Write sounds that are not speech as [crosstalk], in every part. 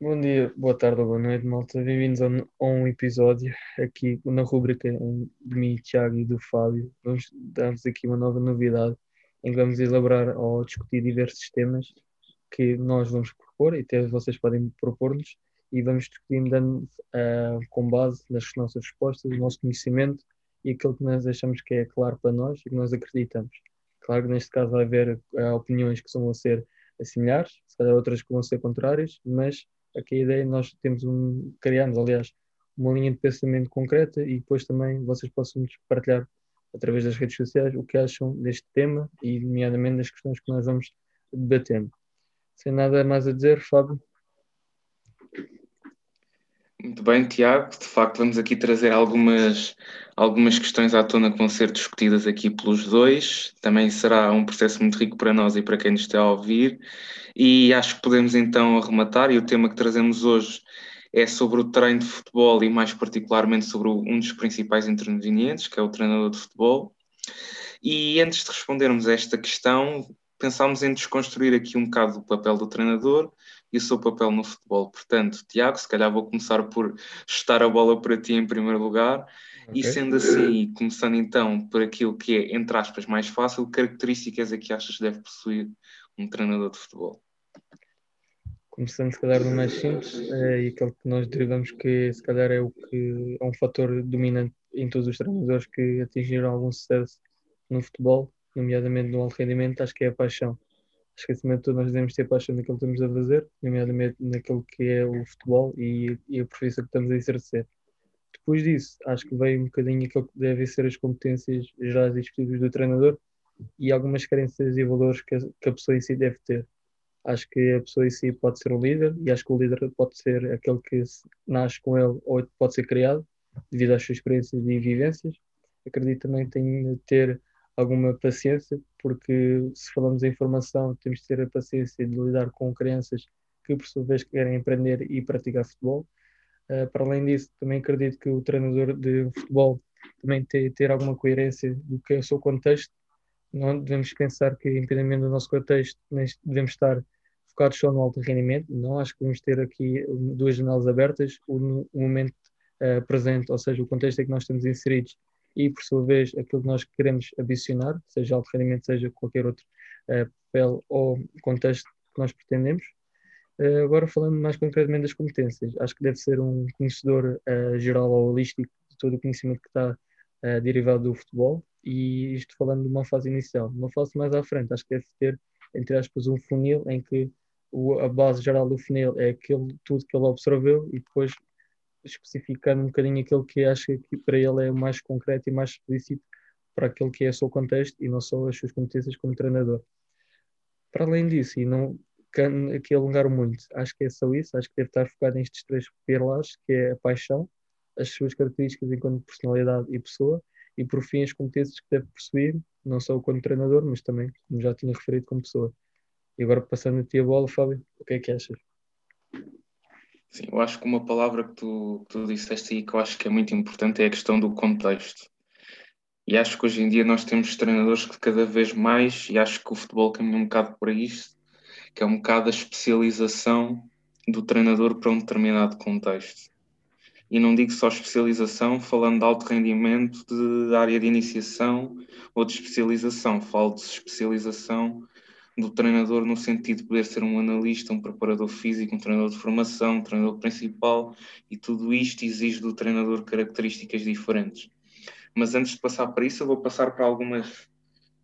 Bom dia, boa tarde ou boa noite, malta. Bem-vindos a um, a episódio aqui na rubrica de mim, Tiago e do Fábio. Vamos dar-vos aqui uma nova novidade em que vamos elaborar ou discutir diversos temas que nós vamos propor e até vocês podem propor-nos e vamos discutir dando uh, com base nas nossas respostas, o nosso conhecimento e aquilo que nós achamos que é claro para nós e que nós acreditamos. Claro que neste caso vai haver uh, opiniões que vão ser similares, se calhar outras que vão ser contrárias, mas aqui a ideia é nós temos um, criamos, aliás, uma linha de pensamento concreta e depois também vocês possam partilhar através das redes sociais o que acham deste tema e, nomeadamente, das questões que nós vamos debatendo. Sem nada mais a dizer, Fábio. Muito bem, Tiago. De facto, vamos aqui trazer algumas, algumas questões à tona que vão ser discutidas aqui pelos dois. Também será um processo muito rico para nós e para quem nos está a ouvir. E acho que podemos então arrematar. E o tema que trazemos hoje é sobre o treino de futebol e, mais particularmente, sobre um dos principais intervenientes, que é o treinador de futebol. E antes de respondermos a esta questão, pensámos em desconstruir aqui um bocado o papel do treinador e o seu papel no futebol. Portanto, Tiago, se calhar vou começar por estar a bola para ti em primeiro lugar. Okay. E sendo assim, começando então por aquilo que é, entre aspas, mais fácil, características é que achas que deve possuir um treinador de futebol? Começando se calhar do mais simples, é, e aquele que nós derivamos que se calhar é o que é um fator dominante em todos os treinadores que atingiram algum sucesso no futebol, nomeadamente no alto rendimento, acho que é a paixão de tudo nós devemos ter paixão naquilo que estamos a fazer, nomeadamente naquilo que é o futebol e, e a profissão que estamos a exercer. Depois disso, acho que veio um bocadinho aquilo que devem ser as competências já discutidas do treinador e algumas carências e valores que a, que a pessoa em si deve ter. Acho que a pessoa em si pode ser um líder e acho que o líder pode ser aquele que nasce com ele ou pode ser criado devido às suas experiências e vivências. Acredito também que tem de ter alguma paciência, porque se falamos em formação, temos de ter a paciência de lidar com crianças que, por sua vez, querem aprender e praticar futebol. Uh, para além disso, também acredito que o treinador de futebol também tem ter alguma coerência do que é o seu contexto. Não devemos pensar que, independente do nosso contexto, devemos estar focados só no alto rendimento. Não, acho que devemos ter aqui duas janelas abertas, o, o momento uh, presente, ou seja, o contexto em que nós estamos inseridos e, por sua vez, aquilo que nós queremos adicionar, seja alto rendimento, seja qualquer outro uh, papel ou contexto que nós pretendemos. Uh, agora, falando mais concretamente das competências, acho que deve ser um conhecedor uh, geral ou holístico de todo o conhecimento que está derivado do futebol, e isto falando de uma fase inicial. Uma fase mais à frente, acho que deve ter, entre aspas, um funil em que a base geral do funil é aquilo, tudo que ele observeu e depois especificando um bocadinho aquilo que acha que para ele é mais concreto e mais explícito para aquilo que é o seu contexto e não só as suas competências como treinador. Para além disso, e não aqui alongar muito, acho que é só isso, acho que deve estar focado nestes três pilares, que é a paixão, as suas características enquanto personalidade e pessoa, e por fim as competências que deve possuir, não só como treinador, mas também, como já tinha referido, como pessoa. E agora passando a ti a bola, Fábio, o que é que achas? Sim, eu acho que uma palavra que tu, que tu disseste aí que eu acho que é muito importante é a questão do contexto. E acho que hoje em dia nós temos treinadores que cada vez mais, e acho que o futebol caminha um bocado para isto, que é um bocado a especialização do treinador para um determinado contexto. E não digo só especialização, falando de alto rendimento, de área de iniciação ou de especialização. Falo de especialização do treinador no sentido de poder ser um analista, um preparador físico, um treinador de formação, um treinador principal e tudo isto exige do treinador características diferentes. Mas antes de passar para isso, eu vou passar para algumas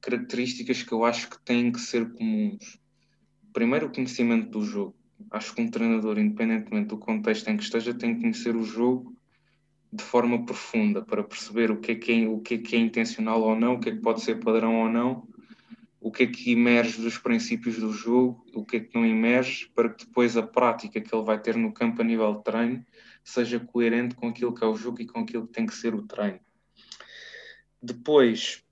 características que eu acho que têm que ser comuns. Primeiro, o conhecimento do jogo. Acho que um treinador, independentemente do contexto em que esteja, tem que conhecer o jogo de forma profunda para perceber o que é que é, o que é, que é intencional ou não, o que é que pode ser padrão ou não o que é que emerge dos princípios do jogo, o que é que não emerge, para que depois a prática que ele vai ter no campo a nível de treino seja coerente com aquilo que é o jogo e com aquilo que tem que ser o treino. Depois,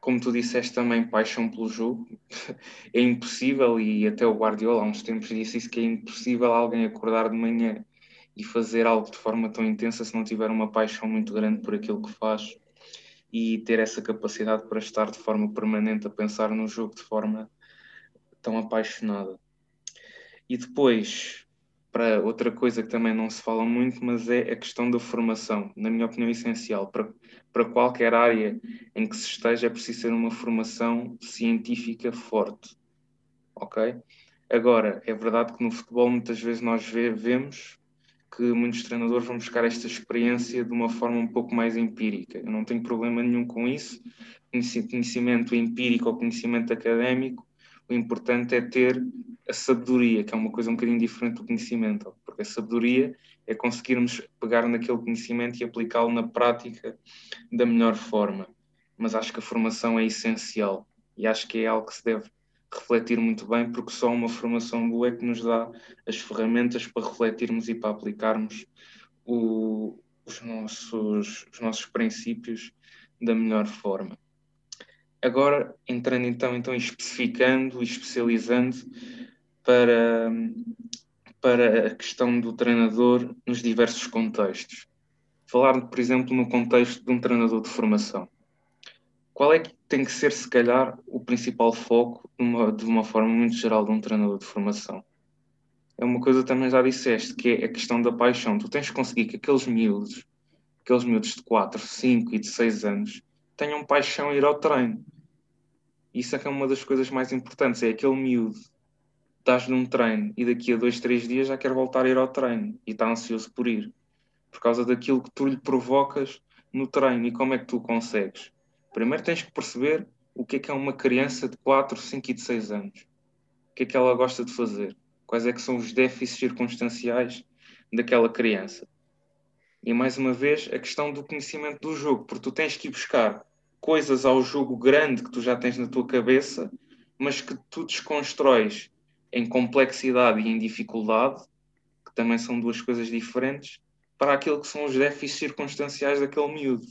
como tu disseste também, paixão pelo jogo. [laughs] é impossível, e até o Guardiola há uns tempos disse isso, que é impossível alguém acordar de manhã e fazer algo de forma tão intensa se não tiver uma paixão muito grande por aquilo que faz e ter essa capacidade para estar de forma permanente a pensar no jogo de forma tão apaixonada. E depois, para outra coisa que também não se fala muito, mas é a questão da formação, na minha opinião, essencial. Para, para qualquer área em que se esteja, é preciso ter uma formação científica forte. Ok? Agora, é verdade que no futebol muitas vezes nós vemos que muitos treinadores vão buscar esta experiência de uma forma um pouco mais empírica. Eu não tenho problema nenhum com isso. Conhecimento empírico ou conhecimento académico, o importante é ter a sabedoria, que é uma coisa um bocadinho diferente do conhecimento, porque a sabedoria é conseguirmos pegar naquele conhecimento e aplicá-lo na prática da melhor forma. Mas acho que a formação é essencial e acho que é algo que se deve refletir muito bem, porque só uma formação boa é que nos dá as ferramentas para refletirmos e para aplicarmos o, os, nossos, os nossos princípios da melhor forma. Agora, entrando então, então especificando e especializando para, para a questão do treinador nos diversos contextos. Falar, por exemplo, no contexto de um treinador de formação. Qual é que tem que ser, se calhar, o principal foco, de uma, de uma forma muito geral, de um treinador de formação? É uma coisa também já disseste, que é a questão da paixão. Tu tens que conseguir que aqueles miúdos, aqueles miúdos de 4, 5 e de 6 anos, tenham paixão em ir ao treino. Isso é que é uma das coisas mais importantes, é aquele miúdo estás num treino e daqui a dois, três dias já quer voltar a ir ao treino e está ansioso por ir. Por causa daquilo que tu lhe provocas no treino e como é que tu consegues. Primeiro tens que perceber o que é que é uma criança de 4, 5 e de 6 anos. O que é que ela gosta de fazer. Quais é que são os déficits circunstanciais daquela criança. E mais uma vez a questão do conhecimento do jogo, porque tu tens que ir buscar coisas ao jogo grande que tu já tens na tua cabeça, mas que tu desconstróis em complexidade e em dificuldade, que também são duas coisas diferentes, para aquilo que são os déficits circunstanciais daquele miúdo.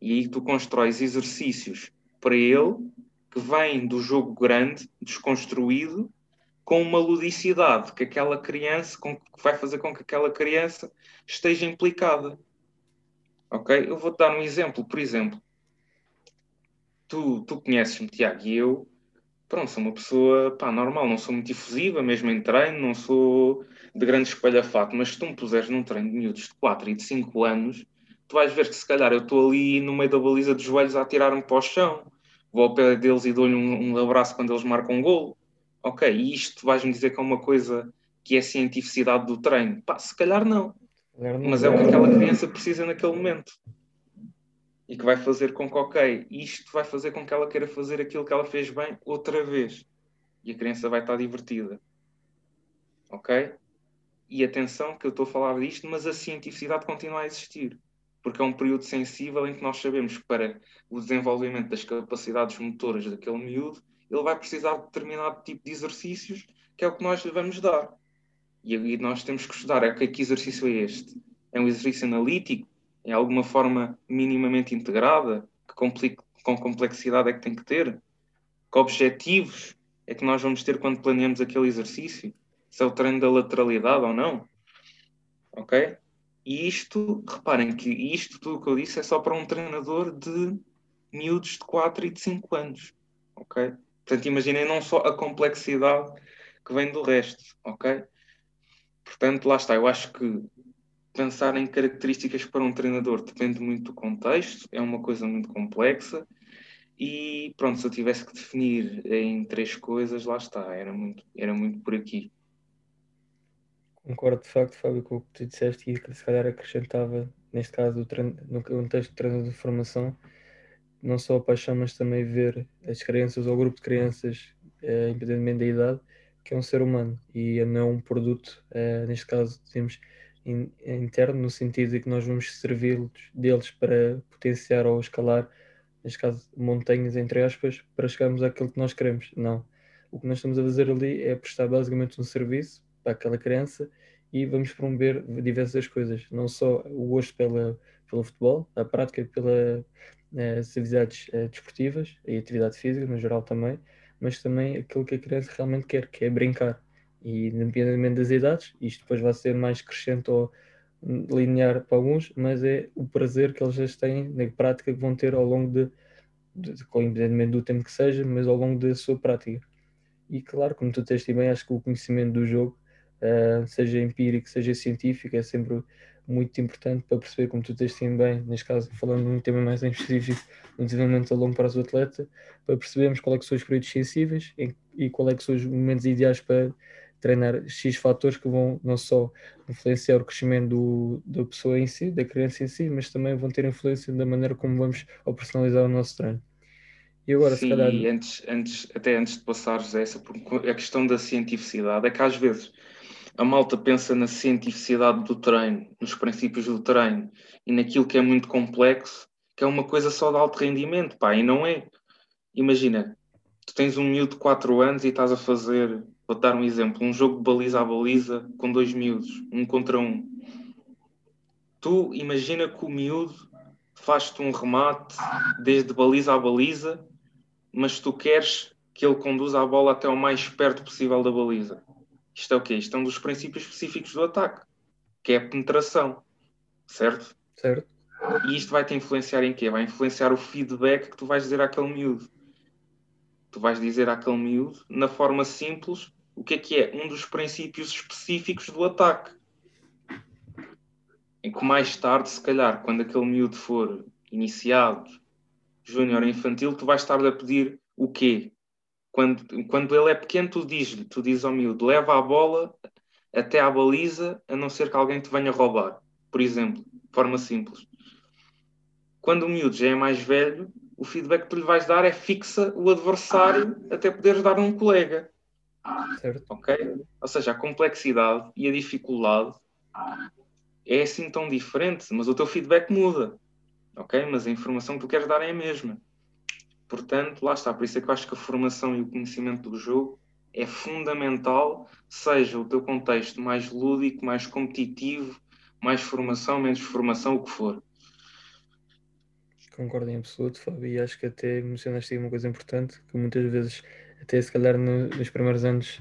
E aí tu constróis exercícios para ele que vêm do jogo grande, desconstruído, com uma ludicidade que aquela criança, com, que vai fazer com que aquela criança esteja implicada. Ok? Eu vou-te dar um exemplo. Por exemplo, tu, tu conheces-me, Tiago, e eu pronto, sou uma pessoa pá, normal, não sou muito difusiva, mesmo em treino, não sou de grande espalhafato, mas se tu me puseres num treino de miúdos de 4 e de 5 anos, tu vais ver que se calhar eu estou ali no meio da baliza dos joelhos a atirar-me para o chão, vou ao pé deles e dou-lhe um, um, abraço quando eles marcam um gol. Ok, e isto vais-me dizer que é uma coisa que é cientificidade do treino? Pá, se calhar não. Mas é o que aquela criança precisa naquele momento e que vai fazer com que, ok, isto vai fazer com que ela queira fazer aquilo que ela fez bem outra vez. E a criança vai estar divertida. Ok? E atenção que eu estou a falar disto, mas a cientificidade continua a existir. Porque é um período sensível em que nós sabemos que para o desenvolvimento das capacidades motoras daquele miúdo, ele vai precisar de determinado tipo de exercícios, que é o que nós lhe vamos dar. E aí nós temos que estudar, é, que exercício é este? É um exercício analítico? em alguma forma minimamente integrada? Que com complexidade é que tem que ter? Que objetivos é que nós vamos ter quando planeamos aquele exercício? Se é o treino da lateralidade ou não? Ok? E isto, reparem que isto tudo que eu disse é só para um treinador de miúdos de 4 e de 5 anos. Ok? Portanto, imaginem não só a complexidade que vem do resto. Ok? Portanto, lá está. Eu acho que pensar em características para um treinador depende muito do contexto, é uma coisa muito complexa. E pronto, se eu tivesse que definir em três coisas, lá está, era muito, era muito por aqui. Concordo de facto, Fábio, com o que tu disseste e que se calhar acrescentava, neste caso, no contexto de treinador de formação, não só a paixão, mas também ver as crianças ou o grupo de crianças, eh, independentemente da idade, que é um ser humano e não é um produto. Eh, neste caso, temos interno, no sentido de que nós vamos servir deles para potenciar ou escalar, neste caso, montanhas, entre aspas, para chegarmos àquilo que nós queremos. Não. O que nós estamos a fazer ali é prestar basicamente um serviço para aquela criança e vamos promover diversas coisas, não só o gosto pela, pelo futebol, a prática pelas eh, atividades eh, desportivas e atividade física no geral também, mas também aquilo que a criança realmente quer, que é brincar e independentemente das idades, isto depois vai ser mais crescente ou linear para alguns, mas é o prazer que eles já têm na prática que vão ter ao longo de, de, de independentemente do tempo que seja, mas ao longo da sua prática. E claro, como tu tens bem, acho que o conhecimento do jogo uh, seja empírico, seja científico, é sempre muito importante para perceber, como tu tens bem, neste caso, falando num tema mais em específico, no desenvolvimento a longo prazo do atleta, para percebermos qual é que são os períodos sensíveis e qual é que são os momentos ideais para treinar X fatores que vão não só influenciar o crescimento do, da pessoa em si, da criança em si, mas também vão ter influência da maneira como vamos personalizar o nosso treino. E agora, Sim, se calhar... e antes, antes, até antes de passares essa, a questão da cientificidade é que às vezes a malta pensa na cientificidade do treino, nos princípios do treino e naquilo que é muito complexo, que é uma coisa só de alto rendimento, pá, e não é. Imagina, tu tens um miúdo de 4 anos e estás a fazer, vou dar um exemplo, um jogo de baliza a baliza com dois miúdos, um contra um. Tu imagina que o miúdo faz-te um remate desde baliza a baliza, mas tu queres que ele conduza a bola até o mais perto possível da baliza isto é o quê? Isto é um dos princípios específicos do ataque, que é a penetração, certo? Certo. E isto vai te influenciar em quê? Vai influenciar o feedback que tu vais dizer àquele miúdo. Tu vais dizer àquele miúdo, na forma simples, o que é que é? Um dos princípios específicos do ataque. Em que mais tarde, se calhar, quando aquele miúdo for iniciado, júnior infantil, tu vais estar a pedir o quê? Quando, quando ele é pequeno, tu dizes-lhe, tu dizes ao miúdo, leva a bola até à baliza, a não ser que alguém te venha roubar, por exemplo, de forma simples. Quando o miúdo já é mais velho, o feedback que tu lhe vais dar é fixa o adversário até poderes dar um colega. Certo. Ok? Ou seja, a complexidade e a dificuldade é assim tão diferente, mas o teu feedback muda. Ok? Mas a informação que tu queres dar é a mesma. Portanto, lá está. Por isso é que eu acho que a formação e o conhecimento do jogo é fundamental, seja o teu contexto mais lúdico, mais competitivo, mais formação, menos formação, o que for. Concordo em absoluto, Fábio, e acho que até mencionaste aí uma coisa importante, que muitas vezes, até se calhar no, nos primeiros anos,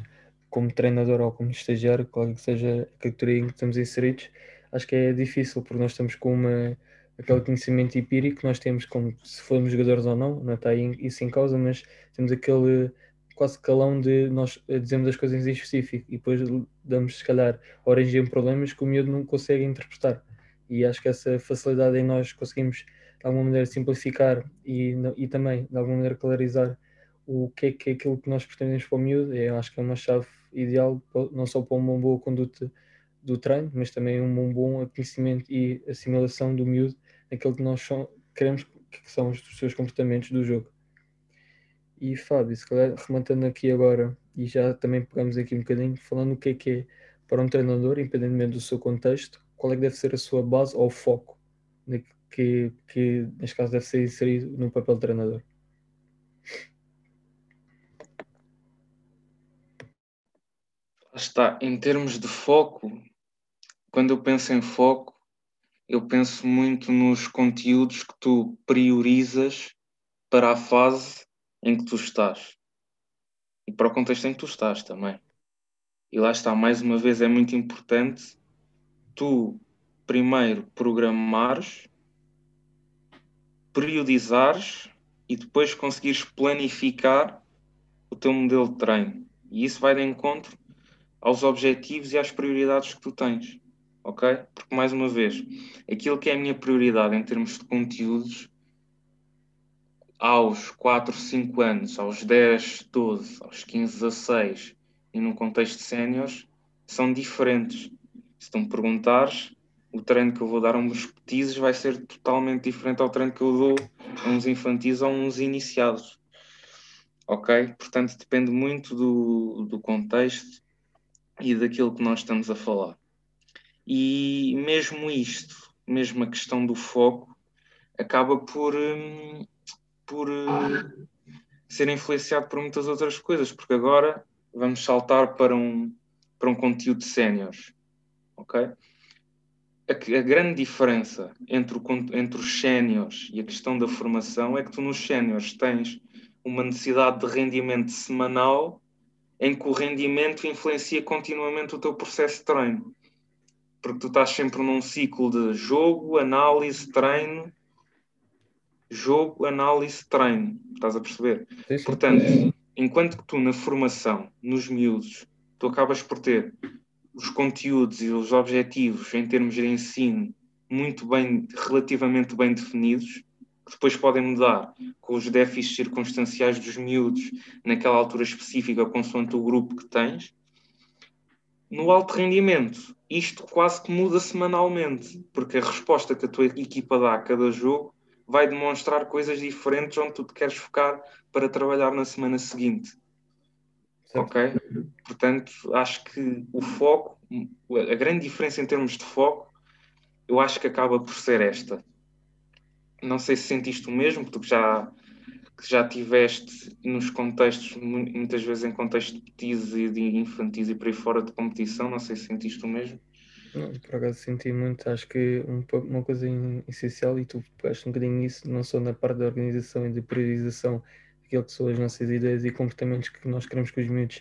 como treinador ou como estagiário, qual que seja a categoria em que estamos inseridos, acho que é difícil, porque nós estamos com uma aquele conhecimento empírico que nós temos como se formos jogadores ou não, não está isso em causa, mas temos aquele quase calão de nós dizemos as coisas em específico e depois damos se calhar origem a problemas que o miúdo não consegue interpretar. E acho que essa facilidade em nós conseguimos de alguma maneira simplificar e, e também de alguma maneira clarizar o que é que é aquilo que nós pretendemos para o miúdo, eu acho que é uma chave ideal não só para uma boa conduta do treino, mas também um bom conhecimento e assimilação do miúdo naquilo que nós queremos que são os seus comportamentos do jogo. E Fábio, se calhar rematando aqui agora, e já também pegamos aqui um bocadinho, falando o que é que é para um treinador, independentemente do seu contexto, qual é que deve ser a sua base ou foco, que, que neste caso deve ser inserido no papel de treinador. Está, em termos de foco, quando eu penso em foco, eu penso muito nos conteúdos que tu priorizas para a fase em que tu estás e para o contexto em que tu estás também. E lá está, mais uma vez, é muito importante tu primeiro programares, priorizares e depois conseguires planificar o teu modelo de treino. E isso vai de encontro aos objetivos e às prioridades que tu tens ok? Porque, mais uma vez, aquilo que é a minha prioridade em termos de conteúdos, aos 4, 5 anos, aos 10, 12, aos 15, 16 e num contexto de séniores, são diferentes. Se tu me perguntares, o treino que eu vou dar a uns petizes vai ser totalmente diferente ao treino que eu dou a uns infantis ou a uns iniciados. Ok? Portanto, depende muito do, do contexto e daquilo que nós estamos a falar. E mesmo isto, mesmo a questão do foco, acaba por, hum, por hum, ser influenciado por muitas outras coisas, porque agora vamos saltar para um, para um conteúdo de séniores. Ok? A, a, grande diferença entre, o, entre os séniores e a questão da formação é que tu nos séniores tens uma necessidade de rendimento semanal em que o rendimento influencia continuamente o teu processo de treino porque tu estás sempre num ciclo de jogo, análise, treino, jogo, análise, treino. Estás a perceber? Sim, sim. Portanto, enquanto que tu na formação, nos miúdos, tu acabas por ter os conteúdos e os objetivos em termos de ensino muito bem, relativamente bem definidos, que depois podem mudar com os déficits circunstanciais dos miúdos naquela altura específica, consoante o grupo que tens. No alto rendimento, isto quase que muda semanalmente, porque a resposta que a tua equipa dá a cada jogo vai demonstrar coisas diferentes onde tu te queres focar para trabalhar na semana seguinte. Certo. Ok? Portanto, acho que o foco, a grande diferença em termos de foco, eu acho que acaba por ser esta. Não sei se sentiste o mesmo, porque já, já tiveste nos contextos, muitas vezes em contexto de petis e de infantis e por aí fora de competição, não sei se sentiste o mesmo. Não, por acaso senti muito, acho que um, uma coisa essencial, e tu pegaste um bocadinho nisso, não só na parte da organização e de priorização daquilo que são as nossas ideias e comportamentos que nós queremos que os miúdos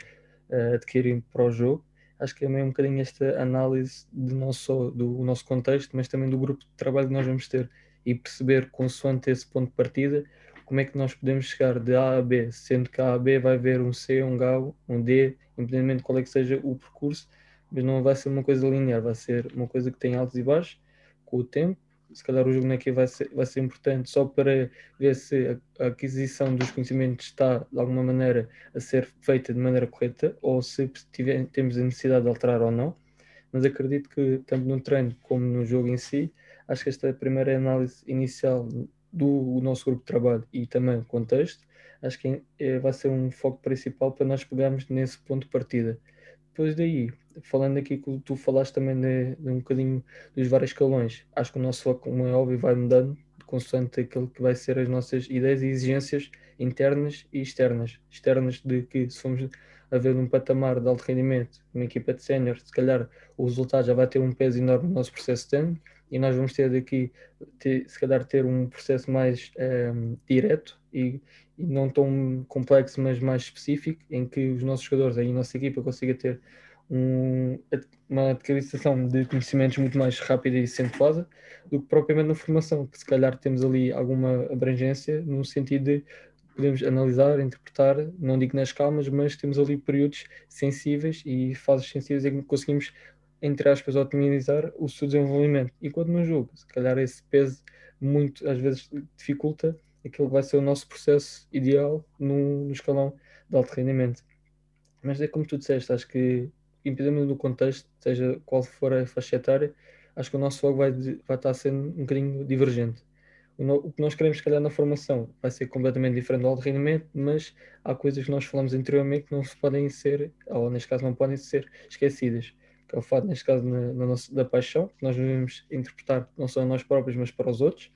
uh, adquirem para o jogo, acho que é meio um bocadinho esta análise de não só do nosso contexto, mas também do grupo de trabalho que nós vamos ter e perceber, consoante esse ponto de partida, como é que nós podemos chegar de A a B, sendo que A a B vai haver um C, um G, um D, independentemente de qual é que seja o percurso, mas não vai ser uma coisa linear, vai ser uma coisa que tem altos e baixos com o tempo. Se calhar o jogo aqui vai ser, vai ser importante só para ver se a, aquisição dos conhecimentos está de alguma maneira a ser feita de maneira correta ou se tiver, temos a necessidade de alterar ou não. Mas acredito que, tanto no treino como no jogo em si, acho que esta primeira análise inicial do nosso grupo de trabalho e também contexto, acho que é, vai ser um foco principal para nós pegarmos nesse ponto de partida. Depois daí, falando aqui que tu falaste também de, de, um bocadinho dos vários escalões, acho que o nosso foco, como é óbvio, vai mudando consoante aquilo que vai ser as nossas ideias e exigências internas e externas. Externas de que se formos a ver um patamar de alto rendimento, uma equipa de sénior, se calhar o resultado já vai ter um peso enorme no nosso processo de treino e nós vamos ter daqui, ter, se calhar, ter um processo mais um, ehm, direto e, e, não tão complexo, mas mais específico, em que os nossos jogadores, aí a nossa equipa, consiga ter um, uma adquisição de conhecimentos muito mais rápida e acentuada do que propriamente na formação, que se calhar temos ali alguma abrangência no sentido de podemos analisar, interpretar, não digo nas calmas, mas temos ali períodos sensíveis e fases sensíveis em que conseguimos, entre aspas, otimizar o seu desenvolvimento. Enquanto no jogo, se calhar esse peso muito às vezes dificulta aquilo que vai ser o nosso processo ideal no, no escalão de alto rendimento. Mas é como tu disseste, acho que independente do contexto, seja qual for a faixa etária, acho que o nosso foco vai, vai estar sendo um bocadinho divergente. O, no, o, que nós queremos, se calhar, na formação vai ser completamente diferente do alto rendimento, mas há coisas que nós falamos anteriormente que não se podem ser, ou neste caso não podem ser esquecidas. Que é o fato, neste caso, na, na nossa, da paixão, que nós devemos interpretar não só a nós próprios, mas para os outros,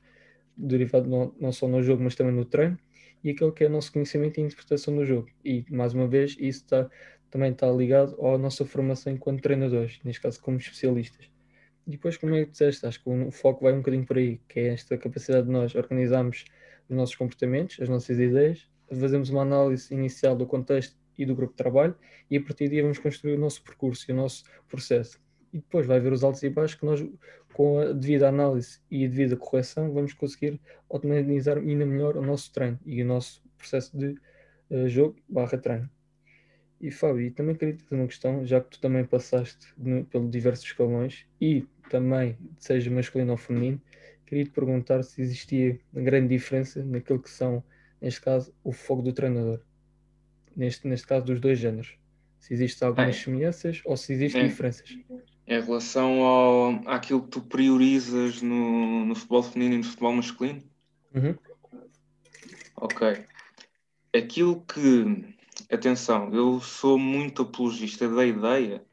derivado não, não só no jogo, mas também no treino, e aquilo que é o nosso conhecimento e interpretação do jogo. E, mais uma vez, isso está também está ligado à nossa formação enquanto treinadores, neste caso como especialistas. E depois, como é que disseste, acho que o foco vai um bocadinho por aí, que é esta capacidade de nós organizarmos os nossos comportamentos, as nossas ideias, fazemos uma análise inicial do contexto e do grupo de trabalho e a partir daí vamos construir o nosso percurso e o nosso processo. E depois vai haver os altos e baixos que nós, com a devida análise e a devida correção, vamos conseguir otimizar ainda melhor o nosso treino e o nosso processo de uh, jogo barra treino. E Fábio, também queria te fazer uma questão, já que tu também passaste no, pelos diversos escalões e também, seja masculino ou feminino, queria te perguntar se existia grande diferença naquilo que são, neste caso, o foco do treinador. Neste, neste caso, dos dois géneros. Se existem algumas é. semelhanças ou se existem é. diferenças. Em relação ao, àquilo que tu priorizas no, no futebol feminino e no futebol masculino? Uhum. Ok. Aquilo que atenção, eu sou muito apologista da ideia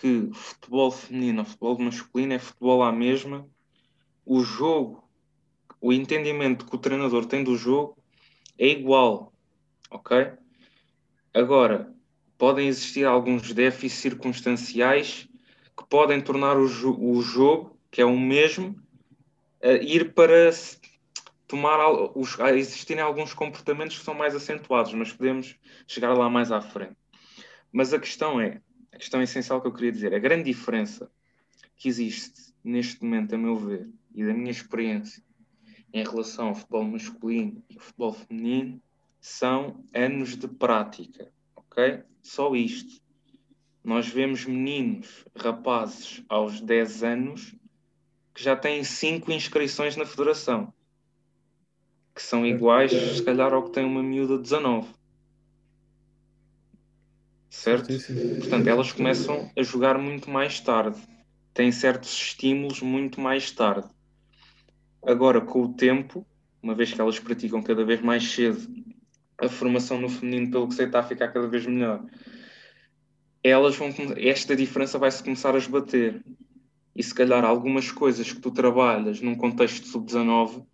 que futebol feminino ou futebol masculino é futebol à mesma. O jogo, o entendimento que o treinador tem do jogo é igual, ok? Agora, podem existir alguns déficits circunstanciais que podem tornar o, jo o jogo, que é o mesmo, ir para tomar os, existirem alguns comportamentos que são mais acentuados, mas podemos chegar lá mais à frente. Mas a questão é, a questão essencial que eu queria dizer, a grande diferença que existe neste momento, a meu ver, e da minha experiência em relação ao futebol masculino e ao futebol feminino, são anos de prática, ok? Só isto. nós vemos meninos, rapazes aos 10 anos que já têm 5 inscrições na federação, que são iguais, se calhar, ao que tem uma miúda de 19. Certo? Portanto, elas começam a jogar muito mais tarde, têm certos estímulos muito mais tarde. Agora, com o tempo, uma vez que elas praticam cada vez mais cedo a formação no feminino, pelo que sei, está a ficar cada vez melhor. Elas vão esta diferença vai se começar a esbater. E se calhar algumas coisas que tu trabalhas num contexto sub-19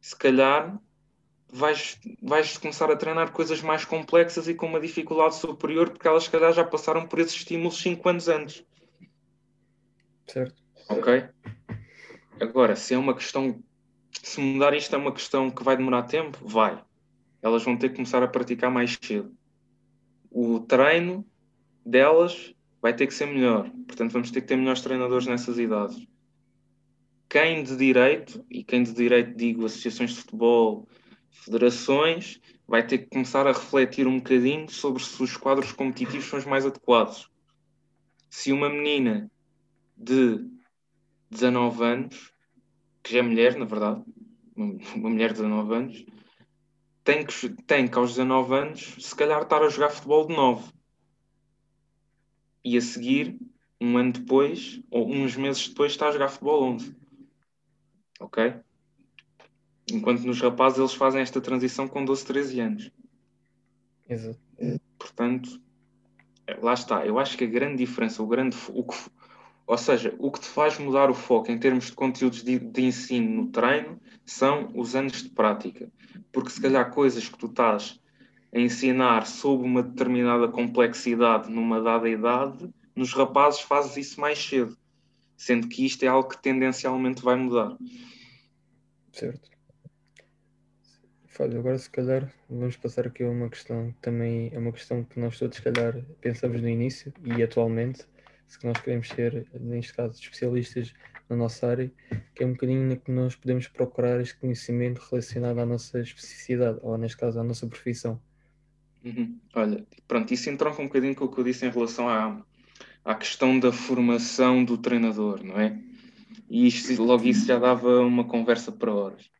se calhar vais, vais começar a treinar coisas mais complexas e com uma dificuldade superior porque elas se calhar já passaram por esses estímulos 5 anos antes. Certo. Ok? Agora se é uma questão se mudar isto é uma questão que vai demorar tempo vai elas vão ter que começar a praticar mais cedo o treino delas vai ter que ser melhor. Portanto, vamos ter que ter melhores treinadores nessas idades. Quem de direito, e quem de direito digo associações de futebol, federações, vai ter que começar a refletir um bocadinho sobre se os quadros competitivos são os mais adequados. Se uma menina de 19 anos, que já é mulher, na verdade, uma [laughs] mulher de 19 anos, tem que, tem que aos 19 anos, se calhar, estar a jogar futebol de novo. E a seguir, um ano depois, ou uns meses depois, está a jogar futebol 11. Ok? Enquanto nos rapazes eles fazem esta transição com 12, 13 anos. Exato. Portanto, lá está. Eu acho que a grande diferença, o grande, o que, ou seja, o que te faz mudar o foco em termos de conteúdos de, de ensino no treino são os anos de prática. Porque se calhar coisas que tu estás a ensinar sob uma determinada complexidade numa dada idade, nos rapazes fazes isso mais cedo. Sendo que isto é algo que tendencialmente vai mudar. Certo. Fábio, agora se calhar vamos passar aqui a uma questão que também é uma questão que nós todos se calhar pensamos no início e atualmente, se nós queremos ser, neste caso, especialistas na nossa área, que é um bocadinho na que nós podemos procurar este conhecimento relacionado à nossa especificidade, ou neste caso à nossa profissão. Uhum. Olha, pronto, isso entronca um bocadinho com o que eu disse em relação à, à questão da formação do treinador, não é? E isto, logo isso já dava uma conversa para horas.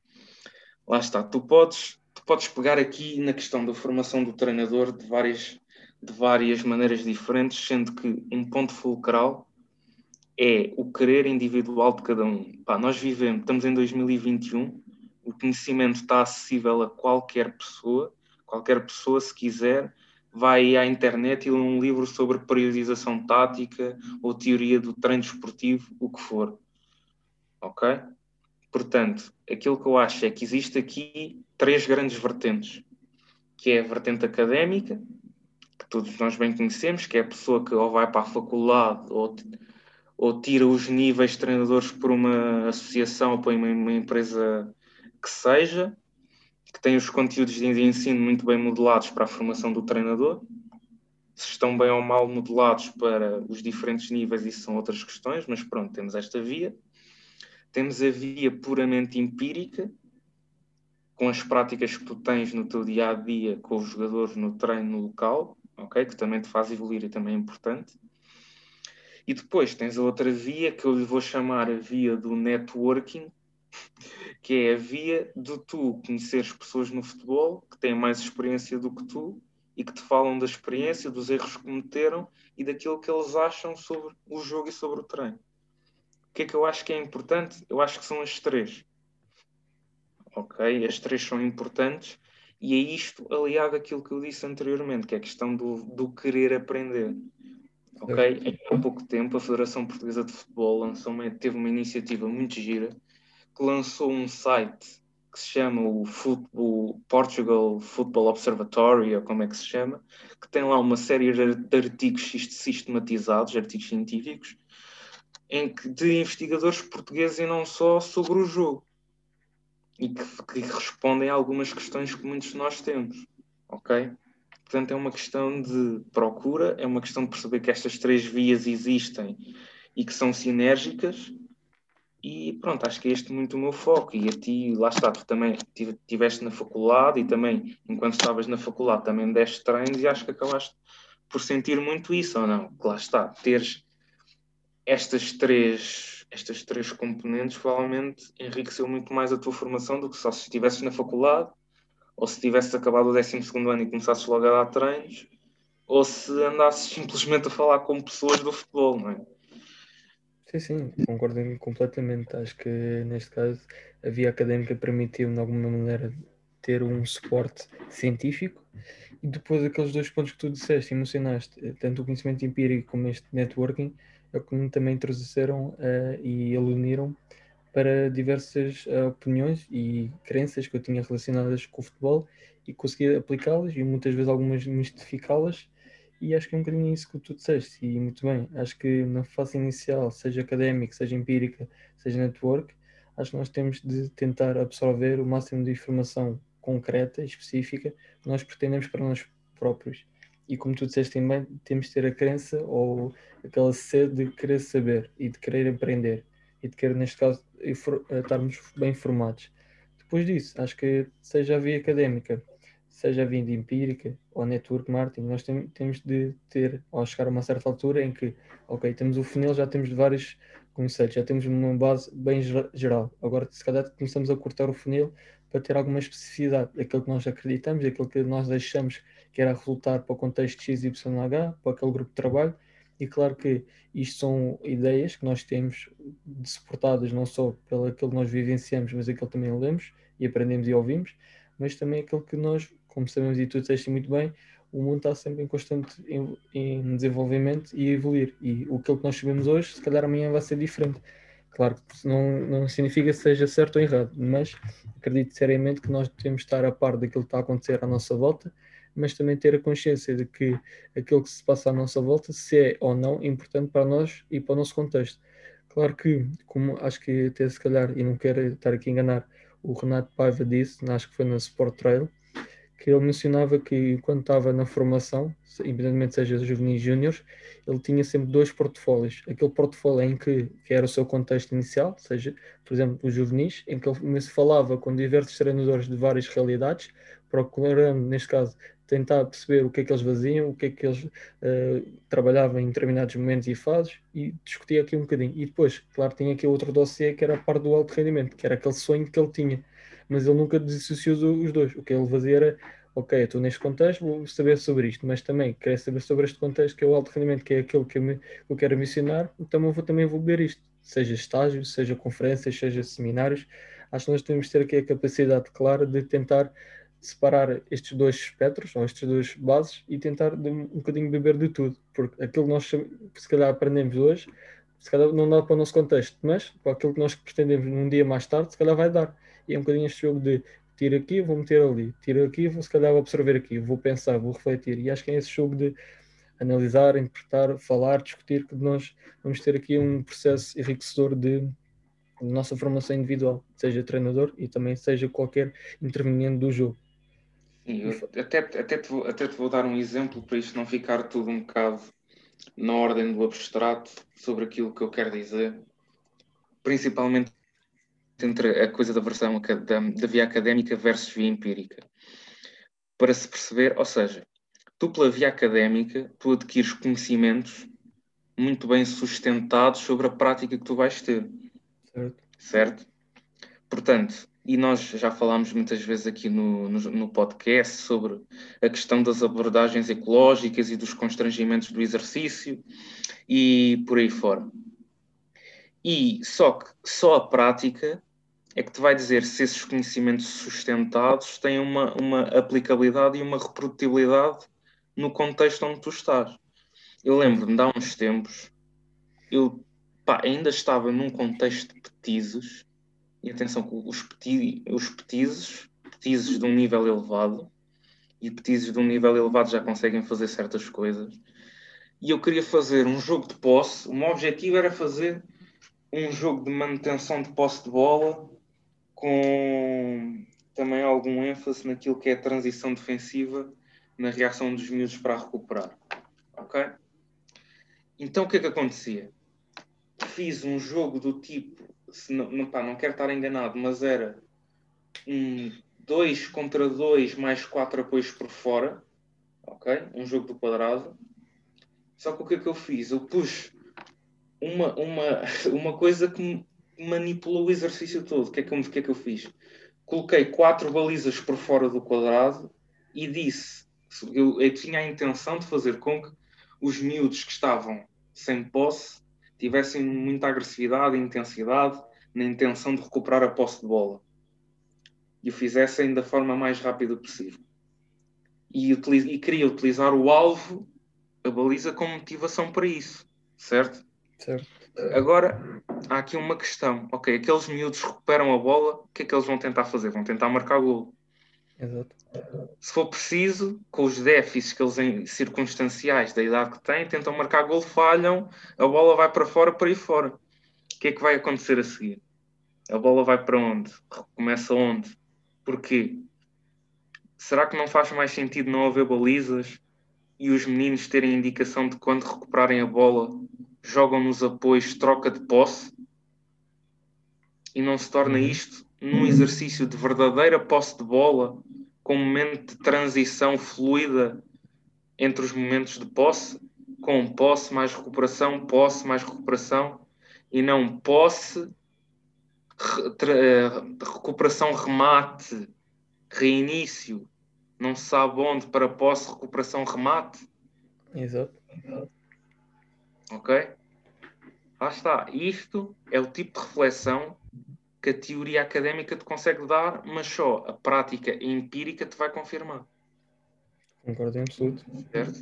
Lá está, tu podes, tu podes pegar aqui na questão da formação do treinador de várias de várias maneiras diferentes, sendo que um ponto fulcral é o querer individual de cada um. Pá, nós vivemos, estamos em 2021, o conhecimento está acessível a qualquer pessoa, qualquer pessoa, se quiser, vai à internet e lê um livro sobre periodização tática ou teoria do treino esportivo, o que for. Ok? Portanto, aquilo que eu acho é que existe aqui três grandes vertentes, que é a vertente académica, todos nós bem conhecemos, que é a pessoa que ou vai para a faculdade ou, ou tira os níveis de treinadores por uma associação ou por uma, uma empresa que seja, que tem os conteúdos de ensino muito bem modelados para a formação do treinador. Se estão bem ou mal modelados para os diferentes níveis, isso são outras questões, mas pronto, temos esta via. Temos a via puramente empírica, com as práticas que tu tens no teu dia a dia com os jogadores no treino local, ok? Que também te faz evoluir e também é importante. E depois tens a outra via que eu lhe vou chamar a via do networking, que é a via de tu conheceres pessoas no futebol que têm mais experiência do que tu e que te falam da experiência, dos erros que cometeram e daquilo que eles acham sobre o jogo e sobre o treino. O que é que eu acho que é importante? Eu acho que são as três. Ok? As três são importantes e é isto aliado àquilo que eu disse anteriormente, que é a questão do, do querer aprender. Ok? Há pouco tempo, a Federação Portuguesa de Futebol lançou uma, teve uma iniciativa muito gira que lançou um site que se chama o, Football, Portugal Football Observatory, ou como é que se chama, que tem lá uma série de artigos sistematizados, artigos científicos, em que, de investigadores portugueses e não só sobre o jogo e que, que respondem a algumas questões que muitos de nós temos, ok? Portanto, é uma questão de procura, é uma questão de perceber que estas três vias existem e que são sinérgicas. E pronto, acho que é este muito o meu foco. E a ti, lá está, tu também estiveste na faculdade e também, enquanto estavas na faculdade, também deste treinos e acho que acabaste por sentir muito isso, ou não? Que lá está, teres estas três, estas três componentes provavelmente enriqueceu muito mais a tua formação do que só se estivesses na faculdade, ou se tivesses acabado o 12 ano e começasses logo a dar treinos, ou se andasses simplesmente a falar com pessoas do futebol, não é? Sim, sim, concordo completamente. Acho que neste caso a via académica permitiu de alguma maneira ter um suporte científico e depois aqueles dois pontos que tu disseste, emocionaste, tanto o conhecimento empírico como este networking, é o que também trouxeram uh, e uniram para diversas uh, opiniões e crenças que eu tinha relacionadas com o futebol e consegui aplicá-las e muitas vezes algumas mistificá-las e acho que é um bocadinho isso que tu disseste e muito bem, acho que na fase inicial, seja académica, seja empírica, seja network, acho que nós temos de tentar absorver o máximo de informação concreta e específica que nós pretendemos para nós próprios. E como tu disseste também, temos de ter a crença ou aquela sede de querer saber e de querer aprender e de querer, neste caso, estarmos bem informados. Depois disso, acho que seja a via académica, seja a via empírica ou network marketing, nós tem, temos de ter, ao chegar a uma certa altura em que, ok, temos o funil, já temos vários conceitos, já temos uma base bem geral. Agora, se calhar, começamos a cortar o funil para ter alguma especificidade daquilo que nós acreditamos, daquilo que nós deixamos que era resultar para o contexto XYH, para aquele grupo de trabalho. E claro que isto são ideias que nós temos suportadas não só pelo aquilo que nós vivenciamos, mas aquilo que também lemos e aprendemos e ouvimos, mas também aquilo que nós, como sabemos e tu disseste muito bem, o mundo está sempre em constante em, em desenvolvimento e evoluir. E o que nós sabemos hoje, se calhar amanhã vai ser diferente. Claro que não, não significa que seja certo ou errado, mas acredito seriamente que nós devemos estar a par daquilo que está a acontecer à nossa volta, mas também ter a consciência de que aquilo que se passa à nossa volta, se é ou não importante para nós e para o nosso contexto. Claro que, como acho que até se calhar, e não quero estar aqui a enganar, o Renato Paiva disse, acho que foi na Sport Trail, que ele mencionava que quando estava na formação, independentemente seja juvenis júniores, ele tinha sempre dois portfólios. Aquele portfólio em que, que era o seu contexto inicial, seja, por exemplo, os juvenis, em que ele se falava com diversos treinadores de várias realidades, procurando, neste caso, tentar perceber o que é que eles faziam, o que é que eles uh, trabalhavam em determinados momentos e fases e discutia aqui um bocadinho. E depois, claro, tinha aqui outro dossiê que era a parte do alto rendimento, que era aquele sonho que ele tinha mas ele nunca dissociou os dois. O que ele fazia era, ok, estou neste contexto, vou saber sobre isto, mas também quero saber sobre este contexto que é o alto rendimento, que é aquele que eu, me, eu quero mencionar, então eu vou também vou ver isto, seja estágios, seja conferências, seja seminários. Acho que nós temos de ter aqui a capacidade clara de tentar separar estes dois espectros, ou estas duas bases, e tentar de, um bocadinho beber de tudo, porque aquilo que nós se calhar aprendemos hoje, se calhar não dá para o nosso contexto, mas para aquilo que nós pretendemos num dia mais tarde, se calhar vai dar e é um bocadinho este jogo de tiro aqui, vou meter ali, tiro aqui, vou se calhar vou absorver aqui, vou pensar, vou refletir. E acho que é esse jogo de analisar, interpretar, falar, discutir, que nós vamos ter aqui um processo enriquecedor de, nossa formação individual, seja treinador e também seja qualquer interveniente do jogo. Sim, até, até, te vou, até te vou dar um exemplo para isto não ficar tudo um bocado na ordem do abstrato sobre aquilo que eu quero dizer, principalmente entre a coisa da versão da, da via académica versus via empírica. Para se perceber, ou seja, tu pela via académica, tu adquires conhecimentos muito bem sustentados sobre a prática que tu vais ter. Certo. certo? Portanto, e nós já falámos muitas vezes aqui no, no, no, podcast sobre a questão das abordagens ecológicas e dos constrangimentos do exercício e por aí fora. E só que só a prática é que te vai dizer se esses conhecimentos sustentados têm uma, uma aplicabilidade e uma reprodutibilidade no contexto onde tu estás. Eu lembro-me de há uns tempos, eu pá, ainda estava num contexto de petizes, e atenção, os, peti, os petizes, petizes de um nível elevado, e petizes de um nível elevado já conseguem fazer certas coisas, e eu queria fazer um jogo de posse, o meu objetivo era fazer um jogo de manutenção de posse de bola com também algum ênfase naquilo que é a transição defensiva na reação dos miúdos para recuperar. Ok? Então o que é que acontecia? Fiz um jogo do tipo, não, não, pá, não quero estar enganado, mas era um 2 contra 2 mais 4 apoios por fora. Ok? Um jogo do quadrado. Só que o que é que eu fiz? Eu pus uma, uma, [laughs] uma coisa que manipulou o exercício todo. O que, é que, eu, que é que eu fiz? Coloquei quatro balizas por fora do quadrado e disse: eu, eu tinha a intenção de fazer com que os miúdos que estavam sem posse tivessem muita agressividade e intensidade na intenção de recuperar a posse de bola e o fizessem da forma mais rápida possível. E, e queria utilizar o alvo, a baliza, como motivação para isso, certo? Certo. Agora, há aqui uma questão. Ok, aqueles miúdos recuperam a bola, o que é que eles vão tentar fazer? Vão tentar marcar gol. Exato. Se for preciso, com os déficits que eles circunstanciais da idade que têm, tentam marcar gol, falham, a bola vai para fora, para aí fora. O que é que vai acontecer a seguir? A bola vai para onde? Começa onde? Porquê? Será que não faz mais sentido não haver balizas e os meninos terem indicação de quando recuperarem a bola, jogam nos apoios, troca de posse? E não se torna uhum. isto num exercício de verdadeira posse de bola, com um momento de transição fluida entre os momentos de posse, com posse mais recuperação, posse mais recuperação, e não posse, recuperação, remate, reinício, não se sabe onde para posse, recuperação, remate. Exato. Ok? Lá está. Isto é o tipo de reflexão que a teoria académica te consegue dar, mas só a prática empírica te vai confirmar. Concordo em absoluto. Certo?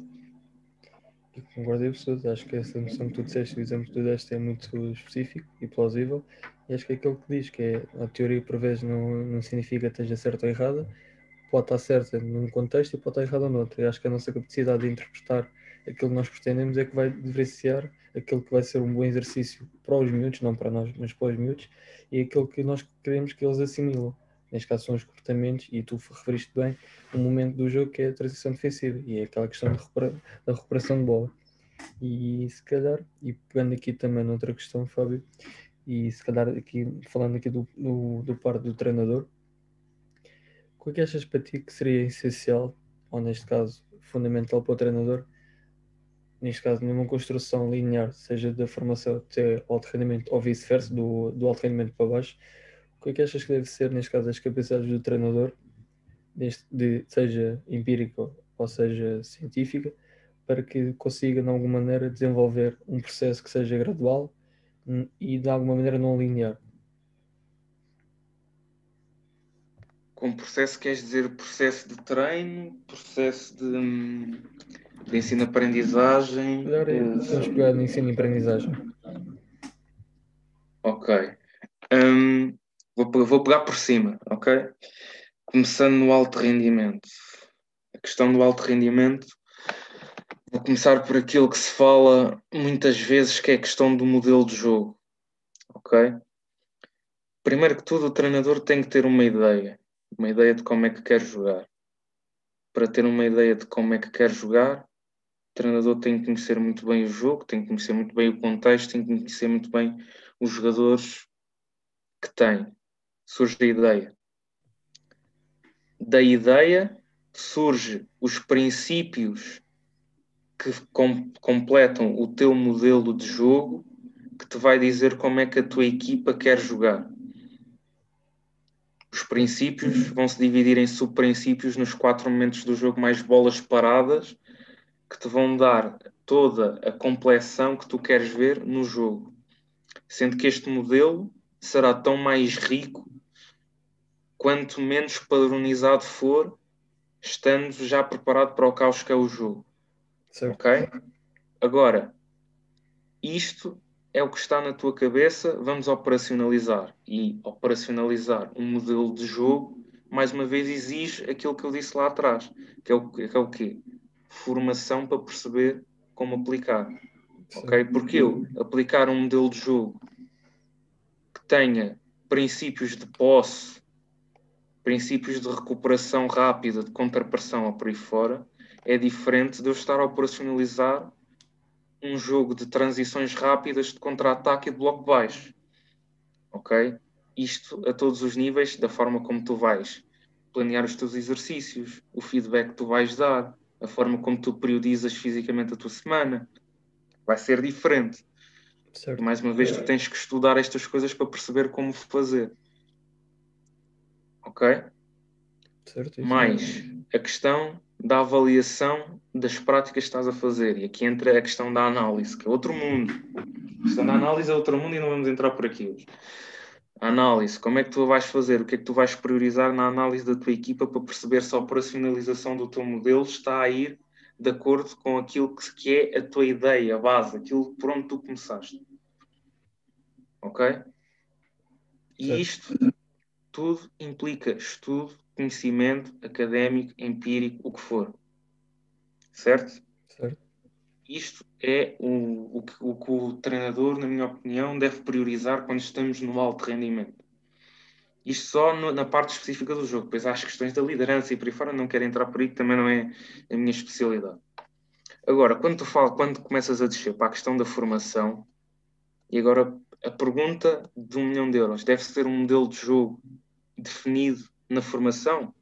Concordo em absoluto. Acho que essa noção que tu disseste, o exemplo que tu deste é muito específico e plausível. E acho que é aquilo que diz que é, a teoria por vezes não, não significa que esteja certa ou errada, pode estar certa num contexto e pode estar errada noutro. E acho que a nossa capacidade de interpretar aquilo que nós pretendemos é que vai diferenciar aquilo que vai ser um bom exercício para os miúdos, não para nós, mas para os miúdos, e aquilo que nós queremos que eles assimilam. Neste caso são os comportamentos, e tu referiste bem o momento do jogo que é a transição defensiva, e é aquela questão da recuperação de bola. E se calhar, e pegando aqui também noutra questão, Fábio, e se calhar aqui falando aqui do, do, do par do treinador, o que é que achas para ti que seria essencial, ou neste caso fundamental para o treinador, neste caso, numa construção linear, seja da formação até alto rendimento ou vice-versa, do, do alto rendimento para baixo, o que é que achas que deve ser, neste caso, as capacidades do treinador, de, seja empírica ou seja científica, para que consiga, de alguma maneira, desenvolver um processo que seja gradual hum, e, de alguma maneira, não linear? Com processo queres dizer processo de treino, processo de, hum, de ensino-aprendizagem. Melhor é, vamos pegar no ensino-aprendizagem. Ok. Um, vou, vou pegar por cima, ok? Começando no alto rendimento. A questão do alto rendimento, vou começar por aquilo que se fala muitas vezes, que é a questão do modelo de jogo, ok? Primeiro que tudo, o treinador tem que ter uma ideia, uma ideia de como é que quer jogar. Para ter uma ideia de como é que quer jogar, treinador tem que conhecer muito bem o jogo, tem que conhecer muito bem o contexto, tem que conhecer muito bem os jogadores que tem. Surge a ideia. Da ideia surge os princípios que com, completam o teu modelo de jogo que te vai dizer como é que a tua equipa quer jogar. Os princípios vão se dividir em subprincípios nos quatro momentos do jogo, mais bolas paradas, que te vão dar toda a complexão que tu queres ver no jogo. Sendo que este modelo será tão mais rico quanto menos padronizado for, estando já preparado para o caos que é o jogo. Certo. Ok? Agora, isto é o que está na tua cabeça, vamos operacionalizar. E operacionalizar um modelo de jogo, mais uma vez, exige aquilo que eu disse lá atrás, que é o, que é o quê? Formação para perceber como aplicar. Ok? Porque eu aplicar um modelo de jogo que tenha princípios de posse, princípios de recuperação rápida, de contrapressão ou por aí fora, é diferente de eu estar a operacionalizar um jogo de transições rápidas de contra-ataque e de bloco baixo. Ok? Isto a todos os níveis, da forma como tu vais planear os teus exercícios, o feedback que tu vais dar, a forma como tu periodizas fisicamente a tua semana, vai ser diferente. Certo. Mais uma vez, tu tens que estudar estas coisas para perceber como fazer. Ok? Certo. Mais a questão da avaliação das práticas que estás a fazer. E aqui entra a questão da análise, que é outro mundo. A questão da análise é outro mundo e não vamos entrar por aqui hoje. Análise, como é que tu vais fazer? O que é que tu vais priorizar na análise da tua equipa para perceber se a operacionalização do teu modelo está a ir de acordo com aquilo que é a tua ideia, a base, aquilo por onde tu começaste. Ok? E isto tudo implica estudo, conhecimento académico, empírico, o que for. Certo? Certo. Isto é o, o, que, o que o treinador, na minha opinião, deve priorizar quando estamos no alto rendimento. Isto só no- na parte específica do jogo. Depois há as questões da liderança e por aí fora, não quero entrar por aí, que também não é a minha especialidade. Agora, quando tu falas, quando começas a descer para a questão da formação, e agora a pergunta de um milhão de euros, deve ser um modelo de jogo definido na formação?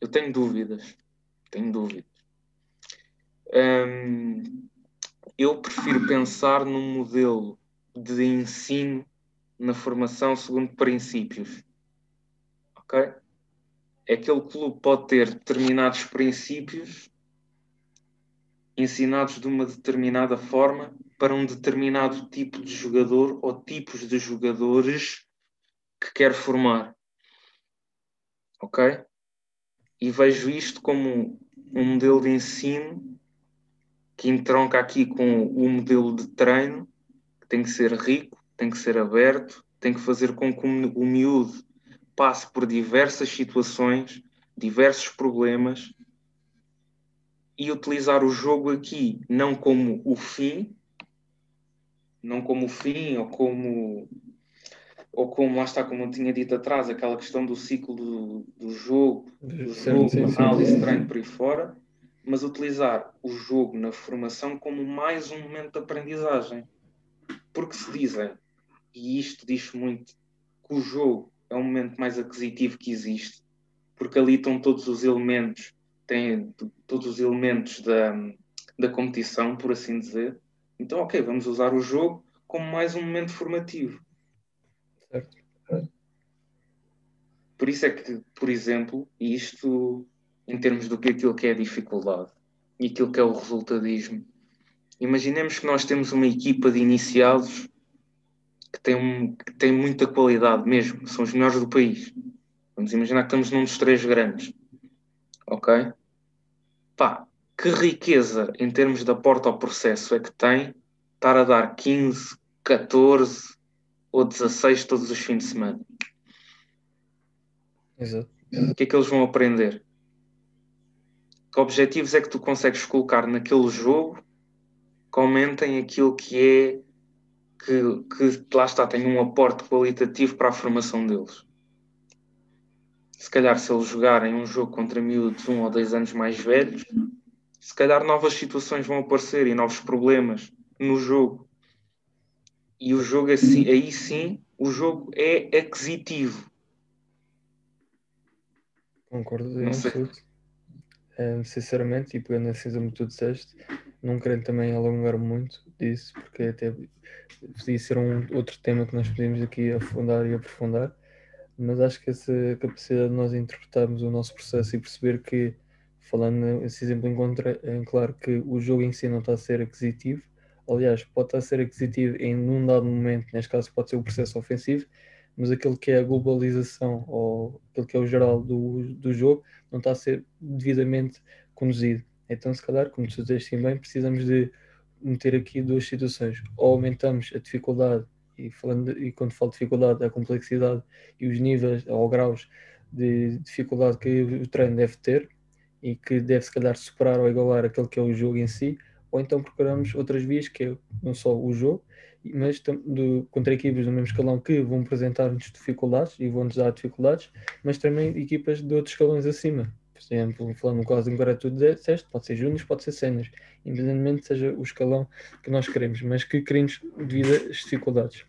Eu tenho dúvidas. Tenho dúvidas. Hum, eu prefiro pensar num modelo de ensino na formação segundo princípios. Ok? Aquele clube pode ter determinados princípios ensinados de uma determinada forma para um determinado tipo de jogador ou tipos de jogadores que quer formar. Ok? E vejo isto como um modelo de ensino que entronca aqui com o modelo de treino, que tem que ser rico, tem que ser aberto, tem que fazer com que o miúdo passe por diversas situações, diversos problemas e utilizar o jogo aqui não como o fim, não como o fim ou como ou como lá está, como eu tinha dito atrás, aquela questão do ciclo do, do jogo, do Certo, jogo, sim, sim. análise, treino por aí fora, mas utilizar o jogo na formação como mais um momento de aprendizagem. Porque se dizem, e isto diz muito, que o jogo é o momento mais aquisitivo que existe, porque ali estão todos os elementos, têm todos os elementos da, da competição, por assim dizer. Então, ok, vamos usar o jogo como mais um momento formativo. Certo. Por isso é que, por exemplo, isto em termos do que aquilo que é a dificuldade e aquilo que é o resultadismo, imaginemos que nós temos uma equipa de iniciados que tem, que tem muita qualidade mesmo, são os melhores do país. Vamos imaginar que estamos num dos três grandes. Ok? Pá, que riqueza em termos de aporte ao processo é que tem estar a dar 15, 14 ou 16 todos os fins de semana? Exato. O que é que eles vão aprender? Que objetivos é que tu consegues colocar naquele jogo que aumentem aquilo que é que, que lá está, tem um aporte qualitativo para a formação deles. Se calhar se eles jogarem um jogo contra miúdos um ou dois anos mais velhos, se calhar novas situações vão aparecer e novos problemas no jogo. E o jogo assim, aí sim, o jogo é aquisitivo. Concordo Não sei. absoluto. Eh, sinceramente, e pegando esse exemplo que tu disseste, não querendo também alongar muito disso, porque até podia ser um outro tema que nós podíamos aqui afundar e aprofundar, mas acho que essa capacidade de nós interpretarmos o nosso processo e perceber que, falando esse exemplo em, contra, em claro que o jogo em si não está a ser aquisitivo, aliás, pode estar a ser aquisitivo em um dado momento, neste caso pode ser o processo ofensivo, mas aquilo que é a globalização ou aquilo que é o geral do, do jogo não está a ser devidamente conduzido. Então, se calhar, como tu disseste bem, precisamos de meter aqui duas situações. Ou aumentamos a dificuldade, e, falando, e quando falo de dificuldade, a complexidade e os níveis ou graus de dificuldade que o treino deve ter e que deve, se calhar, superar ou igualar aquele que é o jogo em si, ou então procuramos outras vias, que é não só o jogo, mas do, contra equipas do mesmo escalão que vão apresentar-nos dificuldades e vão-nos dar dificuldades, mas também equipas de outros escalões acima. Por exemplo, falando no caso em que tu disseste, pode ser júniors, pode ser séniores, independentemente seja o escalão que nós queremos, mas que queremos devido às dificuldades.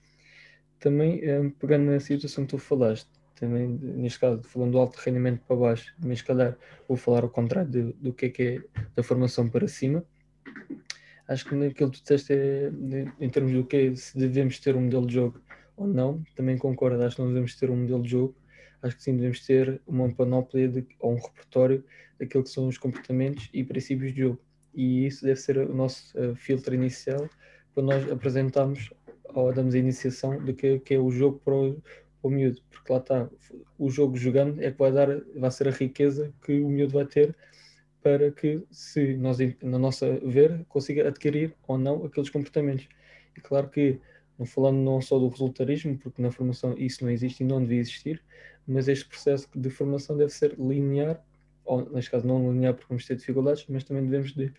Também, eh, pegando na situação que tu falaste, também, neste caso, falando do alto rendimento para baixo, mas se calhar vou falar ao contrário do, do que é que é da formação para cima. Acho que naquilo que tu disseste é, em termos do que se devemos ter um modelo de jogo ou não, também concordo, acho que não devemos ter um modelo de jogo, acho que sim devemos ter uma panóplia de, ou um repertório daquilo que são os comportamentos e princípios de jogo. E isso deve ser o nosso uh, filtro inicial para nós apresentarmos ou damos a iniciação do que, que é o jogo para o, para o miúdo, porque lá está, o jogo jogando é que vai dar, vai ser a riqueza que o miúdo vai ter para que, se nós, na nossa ver, consiga adquirir ou não aqueles comportamentos. E claro que, não falando não só do resultarismo, porque na formação isso não existe e não devia existir, mas este processo de formação deve ser linear, ou neste caso não linear porque vamos ter dificuldades, mas também devemos de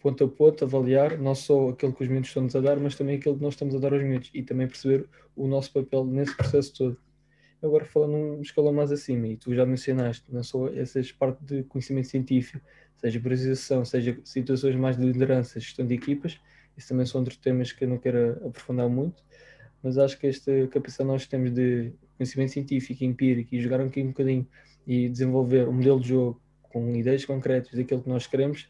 ponto a ponto avaliar não só aquilo que os miúdos estão-nos a dar, mas também aquilo que nós estamos a dar aos miúdos e também perceber o nosso papel nesse processo todo. Agora falando num escalão mais acima, e tu já mencionaste, não só essas partes de conhecimento científico, seja priorização, seja situações mais de liderança, gestão de equipas, isso também são outros temas que eu não quero aprofundar muito, mas acho que esta capacidade nós temos de conhecimento científico, empírico e jogar aqui um bocadinho e desenvolver um modelo de jogo com ideias concretas daquilo que nós queremos,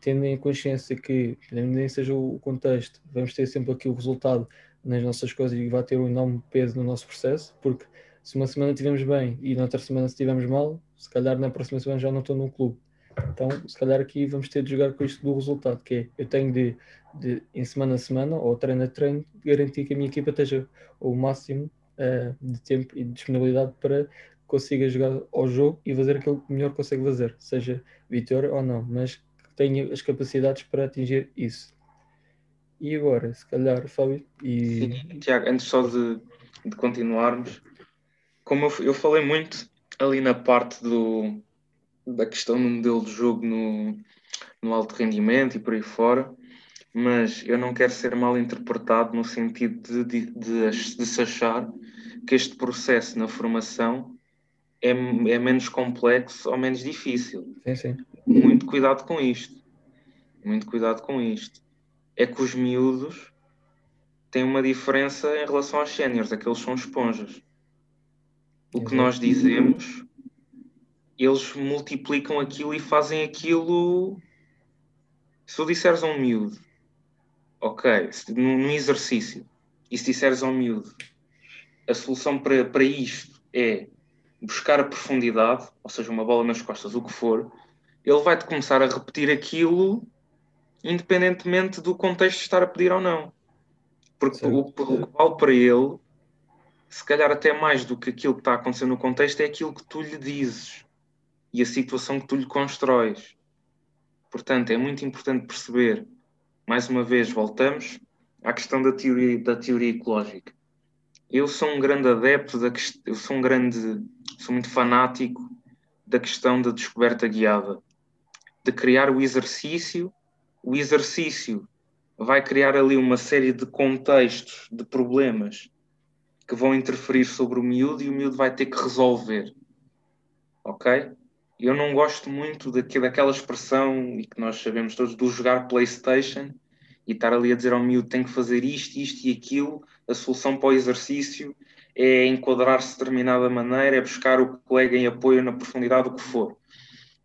tendo em consciência que, nem seja o contexto, vamos ter sempre aqui o resultado nas nossas coisas e vai ter um enorme peso no nosso processo, porque se uma semana estivermos bem e na outra semana estivermos mal, se calhar na próxima semana já não estou no clube. Então, se calhar aqui vamos ter de jogar com isto do resultado, que é eu tenho de, de em semana a semana, ou treino a treino, garantir que a minha equipa esteja o máximo uh, de tempo e de disponibilidade para consiga jogar ao jogo e fazer aquilo que melhor consegue fazer, seja vitória ou não, mas que tenha as capacidades para atingir isso. E agora, se calhar, Fábio e... Sim, Tiago, antes só de, de continuarmos, como eu, eu falei muito ali na parte do, da questão do modelo de jogo no, no alto rendimento e por aí fora, mas eu não quero ser mal interpretado no sentido de, de, de, de se achar que este processo na formação é, é menos complexo ou menos difícil. Sim, sim. Muito cuidado com isto. Muito cuidado com isto. É que os miúdos têm uma diferença em relação aos séniores, aqueles são esponjas o que nós dizemos, eles multiplicam aquilo e fazem aquilo. Se tu disseres a um miúdo, ok, num exercício, e se disseres ao miúdo, a solução para, para isto é buscar a profundidade, ou seja, uma bola nas costas, o que for, ele vai-te começar a repetir aquilo independentemente do contexto de estar a pedir ou não. Porque o, o que vale para ele se calhar até mais do que aquilo que está acontecendo no contexto, é aquilo que tu lhe dizes e a situação que tu lhe constróis. Portanto, é muito importante perceber, mais uma vez, voltamos à questão da teoria, da teoria ecológica. Eu sou um grande adepto, da, eu sou um grande, sou muito fanático da questão da descoberta guiada, de criar o exercício. O exercício vai criar ali uma série de contextos, de problemas que vão interferir sobre o miúdo e o miúdo vai ter que resolver. Ok? Eu não gosto muito daquela expressão, e que nós sabemos todos, do jogar PlayStation e estar ali a dizer ao miúdo tem que fazer isto, isto e aquilo, a solução para o exercício é enquadrar-se de determinada maneira, é buscar o colega em apoio na profundidade, o que for.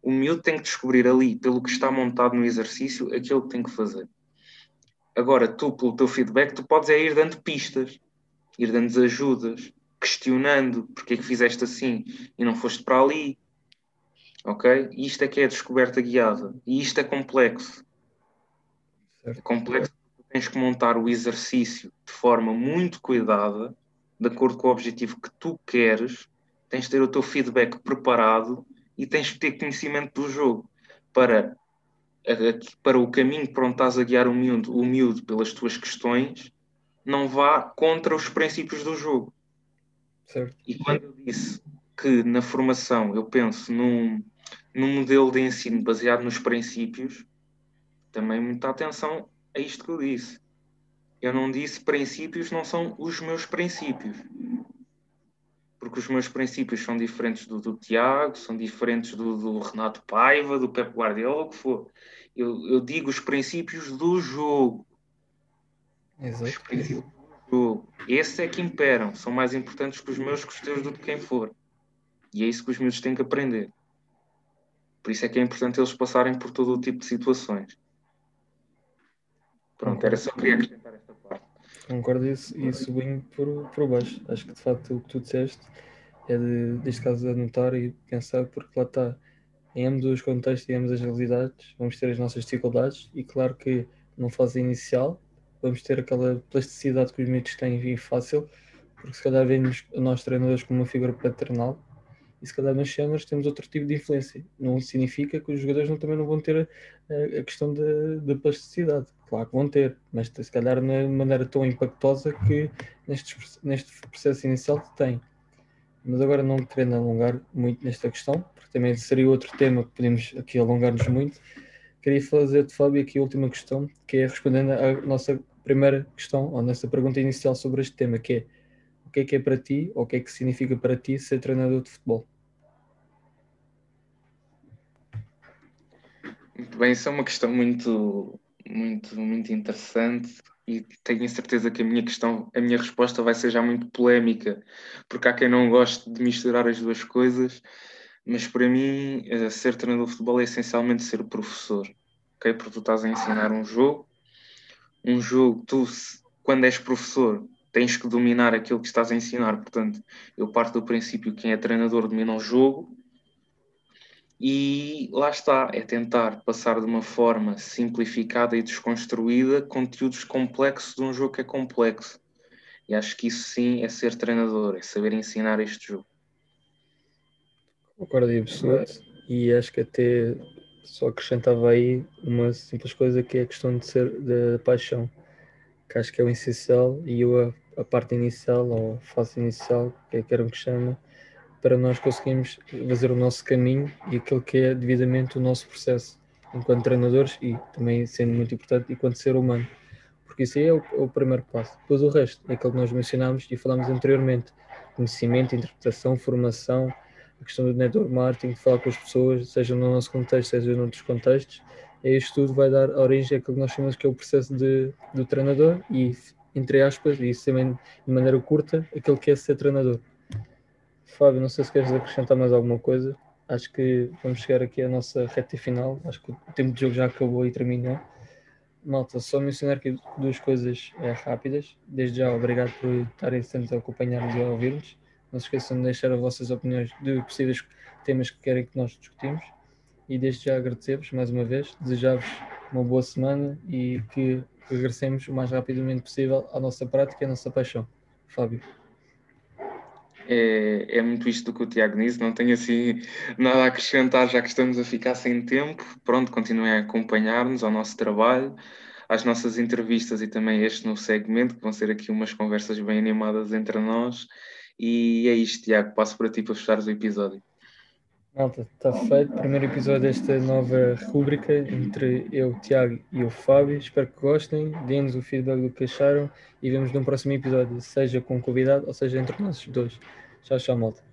O miúdo tem que descobrir ali, pelo que está montado no exercício, aquilo que tem que fazer. Agora, tu, pelo teu feedback, tu podes é ir dando pistas ir dando ajudas, questionando porque é que fizeste assim e não foste para ali. Ok? Isto é que é a descoberta guiada. E isto é complexo. Certo. É complexo porque tens que montar o exercício de forma muito cuidada, de acordo com o objetivo que tu queres, tens de ter o teu feedback preparado e tens que ter conhecimento do jogo para, para o caminho para onde estás a guiar o miúdo, o miúdo pelas tuas questões não vá contra os princípios do jogo. Certo. E quando eu disse que na formação eu penso num, num modelo de ensino baseado nos princípios, também muita atenção a isto que eu disse. Eu não disse princípios não são os meus princípios. Porque os meus princípios são diferentes do, do Tiago, são diferentes do, do, Renato Paiva, do Pep Guardiola, o que for. Eu, eu digo os princípios do jogo. Exato. Esses é que imperam, são mais importantes que os meus, que os teus, do que quem for. E é isso que os meus têm que aprender. Por isso é que é importante eles passarem por todo o tipo de situações. Pronto, era só queria acrescentar esta parte. Concordo isso e sublinho por, por baixo. Acho que de facto o que tu disseste é de, neste caso, anotar e pensar, porque lá está, em ambos os contextos e ambas as realidades, vamos ter as nossas dificuldades e claro que numa fase inicial vamos ter aquela plasticidade que os miúdos têm e fácil, porque se calhar vemos nós treinadores como uma figura paternal e se calhar nas cenas temos outro tipo de influência. Não significa que os jogadores não, também não vão ter a, a questão da plasticidade. Claro que vão ter, mas se calhar não é de maneira tão impactosa que neste, neste processo inicial tem. Mas agora não querendo alongar muito nesta questão, porque também seria outro tema que podemos aqui alongar-nos muito, queria fazer-te, Fábio, aqui a última questão, que é respondendo à nossa primeira questão, ou nessa pergunta inicial sobre este tema, que é o que é que é para ti, ou o que é que significa para ti ser treinador de futebol? Muito bem, isso é uma questão muito, muito, muito interessante e tenho certeza que a minha questão, a minha resposta vai ser já muito polémica, porque há quem não goste de misturar as duas coisas, mas para mim eh, ser treinador de futebol é essencialmente ser professor, ok? Porque tu estás a ensinar um jogo, um jogo, tu quando és professor tens que dominar aquilo que estás a ensinar, portanto eu parto do princípio que quem é treinador domina o jogo e lá está, é tentar passar de uma forma simplificada e desconstruída conteúdos complexos de um jogo que é complexo. E acho que isso sim é ser treinador, é saber ensinar este jogo. Concordo absoluto. E acho que até só acrescentava aí uma simples coisa que é a questão de ser da paixão, que acho que é o essencial e eu, a, a parte inicial ou fase inicial, que é que que chama, para nós conseguirmos fazer o nosso caminho e aquilo que é devidamente o nosso processo enquanto treinadores e também sendo muito importante enquanto ser humano. Porque isso aí é o, é o primeiro passo. Depois o resto é aquilo que nós mencionámos e falámos anteriormente. Conhecimento, interpretação, formação, a questão do network marketing, de falar com as pessoas, seja no nosso contexto, seja noutros contextos, é isto tudo vai dar origem àquilo que nós chamamos que é o processo de, do treinador e, entre aspas, e isso também de maneira curta, aquilo que é ser treinador. Fábio, não sei se queres acrescentar mais alguma coisa. Acho que vamos chegar aqui à nossa reta final. Acho que o tempo de jogo já acabou e terminou. Malta, só mencionar aqui duas coisas é, rápidas. Desde já, obrigado por estarem sempre a acompanhar-nos e a ouvir-nos. Não se esqueçam de deixar as vossas opiniões de possíveis temas que querem que nós discutimos. E desde já agradecer-vos mais uma vez, desejar-vos uma boa semana e que regressemos o mais rapidamente possível à nossa prática e à nossa paixão. Fábio é, é muito isto do que o Tiago disse, não tenho assim nada a acrescentar, já que estamos a ficar sem tempo. Pronto, continuem a acompanhar-nos ao nosso trabalho, às nossas entrevistas e também este novo segmento, que vão ser aqui umas conversas bem animadas entre nós. E é isto, Tiago, passo para ti para fechares o episódio. Malta, está feito. Primeiro episódio desta nova rúbrica entre eu, Tiago e o Fábio. Espero que gostem, deem-nos o feedback do que acharam e vemos num próximo episódio, seja com convidado ou seja entre nós dois. Tchau, tchau, malta.